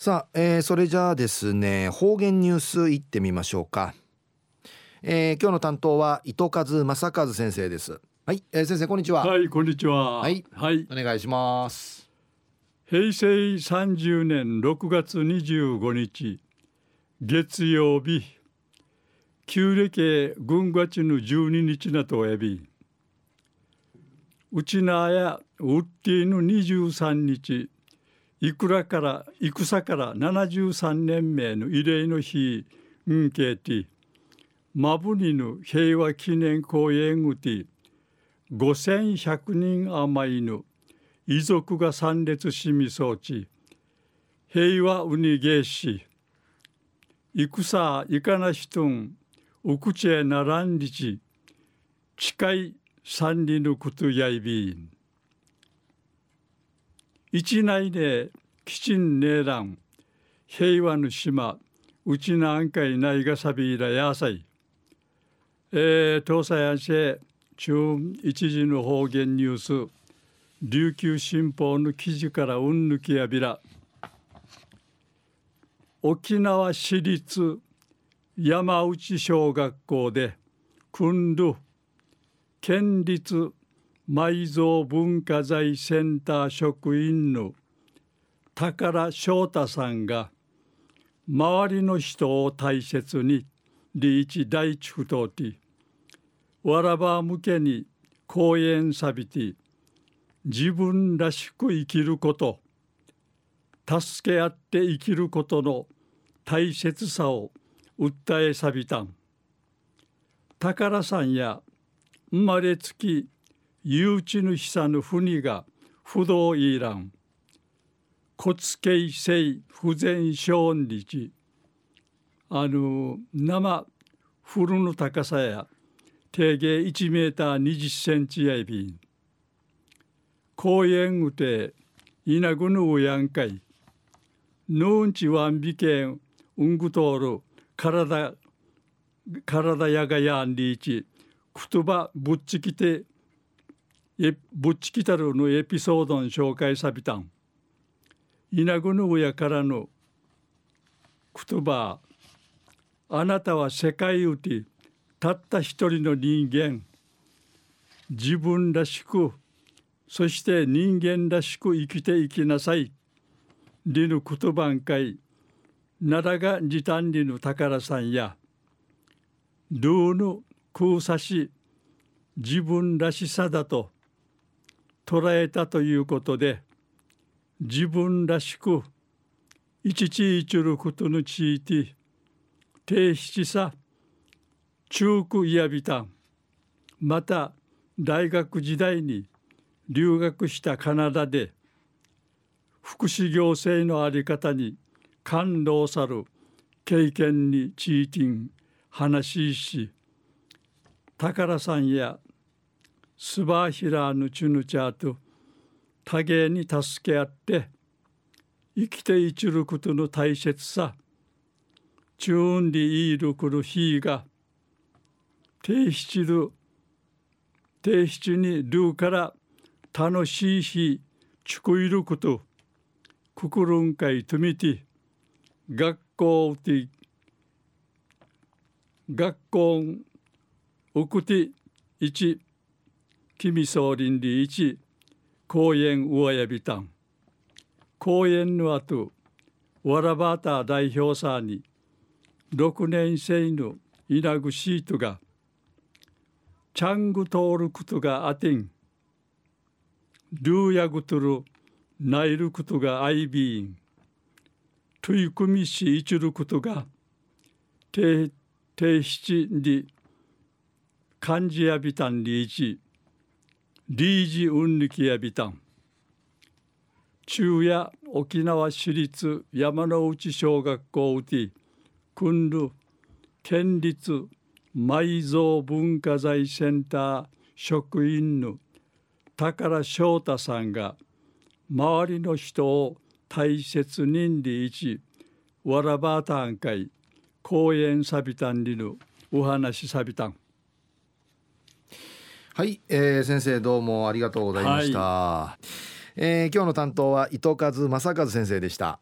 さあ、えー、それじゃあですね方言ニュースいってみましょうか、えー、今日の担当は糸数正和先生です。はい、えー、先生こんにちは。はいこんにちは。はい、はい、お願いします。平成30年6月25日月曜日旧暦軍月の12日なとえび。うちなやうっていぬ23日いくらから戦から73年目の慰霊の日んけてマブニヌ平和記念公園うて5100人余りの遺族が参列しみそうち平和うにげし。戦いかなしとんうくちえならんりち。近い三里のことやいびん。一内で基地ねらん。平和の島うちなんかいないがさびらやさい。えー、東西安市中一時の方言ニュース。琉球新報の記事からうんぬきやびら。沖縄市立山内小学校で訓る県立埋蔵文化財センター職員の宝翔太さんが周りの人を大切にリーチ第一不当ティわらば向けに講演さびて自分らしく生きること助け合って生きることの大切さを訴えさびたん。宝さんや生まれつき誘致の久ぬ国が不動いらん骨形性不全症日あの生古の高さや定芸1メーター20センチやいびん。公園うて稲ぐぬうやんかい。ぬんちわんびけんうんぐとおる体体やがやんりいち。言葉ぶっちきてぶっちきたるのエピソードの紹介さびたん。稲ぐぬやからの言葉。あなたは世界うてたった一人の人間。自分らしくそして人間らしく生きていきなさい。りぬ言葉んかい。奈良が時短りぬ宝さんや。ルーヌ空差し自分らしさだと。捉えたということで自分らしく一ちいちることのちいて低七さ中区いやびたんまた大学時代に留学したカナダで福祉行政の在り方に感動さる経験にチーティン話し宝さんやスバーヒラーヌチュヌチャーと多芸に助け合って生きていちることの大切さチューンリイールクルヒーが低七る低七にルーから楽しい日ちくいることくくるんかいとみて学校て学校うくて一君総林理一公園上やびたん。公園の後わらばた代表さに6年生の稲ぐシートがチャング通ることがあてん。ルーヤグトルナイルことがアイビーントゥイクミシイチルことが低低七に漢字やびたんリーチリージウンニキやびたん中夜沖縄市立山内小学校うて訓る県立埋蔵文化財センター職員の宝翔太さんが周りの人を大切にりいちわらばたんかい公園さびたんりぬお話さびたんはい、えー、先生どうもありがとうございました、はい、えー、今日の担当は糸数正和先生でした